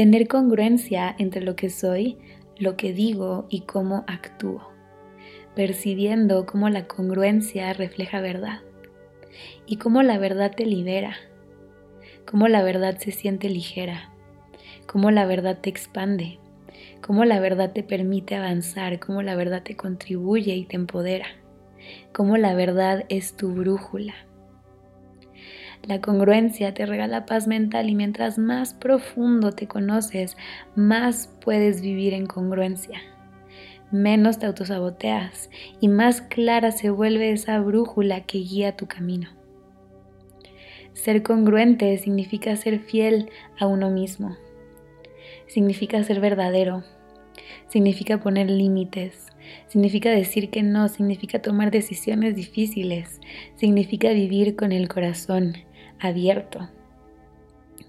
Tener congruencia entre lo que soy, lo que digo y cómo actúo, percibiendo cómo la congruencia refleja verdad y cómo la verdad te libera, cómo la verdad se siente ligera, cómo la verdad te expande, cómo la verdad te permite avanzar, cómo la verdad te contribuye y te empodera, cómo la verdad es tu brújula la congruencia te regala paz mental y mientras más profundo te conoces, más puedes vivir en congruencia. Menos te autosaboteas y más clara se vuelve esa brújula que guía tu camino. Ser congruente significa ser fiel a uno mismo. Significa ser verdadero. Significa poner límites. Significa decir que no. Significa tomar decisiones difíciles. Significa vivir con el corazón abierto.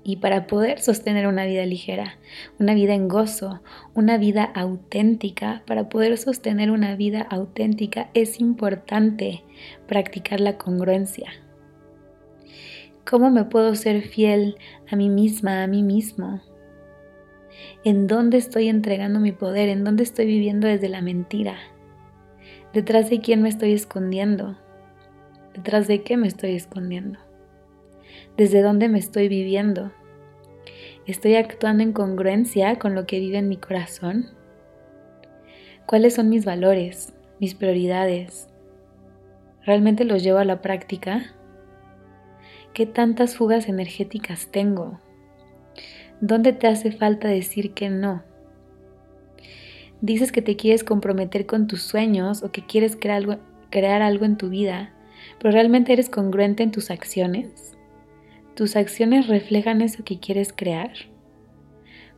Y para poder sostener una vida ligera, una vida en gozo, una vida auténtica, para poder sostener una vida auténtica es importante practicar la congruencia. ¿Cómo me puedo ser fiel a mí misma, a mí mismo? ¿En dónde estoy entregando mi poder? ¿En dónde estoy viviendo desde la mentira? ¿Detrás de quién me estoy escondiendo? ¿Detrás de qué me estoy escondiendo? Desde dónde me estoy viviendo. ¿Estoy actuando en congruencia con lo que vive en mi corazón? ¿Cuáles son mis valores, mis prioridades? ¿Realmente los llevo a la práctica? ¿Qué tantas fugas energéticas tengo? ¿Dónde te hace falta decir que no? Dices que te quieres comprometer con tus sueños o que quieres crear algo, crear algo en tu vida, pero ¿realmente eres congruente en tus acciones? ¿Tus acciones reflejan eso que quieres crear?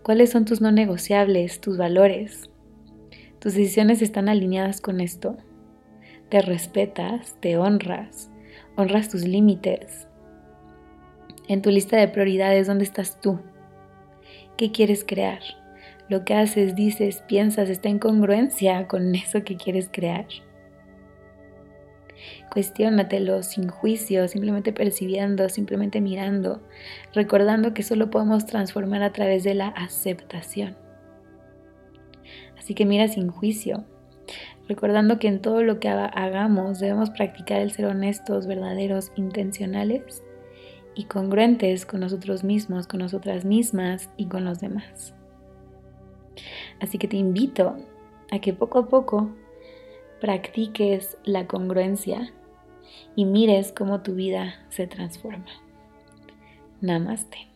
¿Cuáles son tus no negociables, tus valores? ¿Tus decisiones están alineadas con esto? ¿Te respetas? ¿Te honras? ¿Honras tus límites? En tu lista de prioridades, ¿dónde estás tú? ¿Qué quieres crear? Lo que haces, dices, piensas está en congruencia con eso que quieres crear. Cuestiónatelo sin juicio, simplemente percibiendo, simplemente mirando, recordando que solo podemos transformar a través de la aceptación. Así que mira sin juicio, recordando que en todo lo que hagamos debemos practicar el ser honestos, verdaderos, intencionales y congruentes con nosotros mismos, con nosotras mismas y con los demás. Así que te invito a que poco a poco practiques la congruencia y mires cómo tu vida se transforma. Namaste.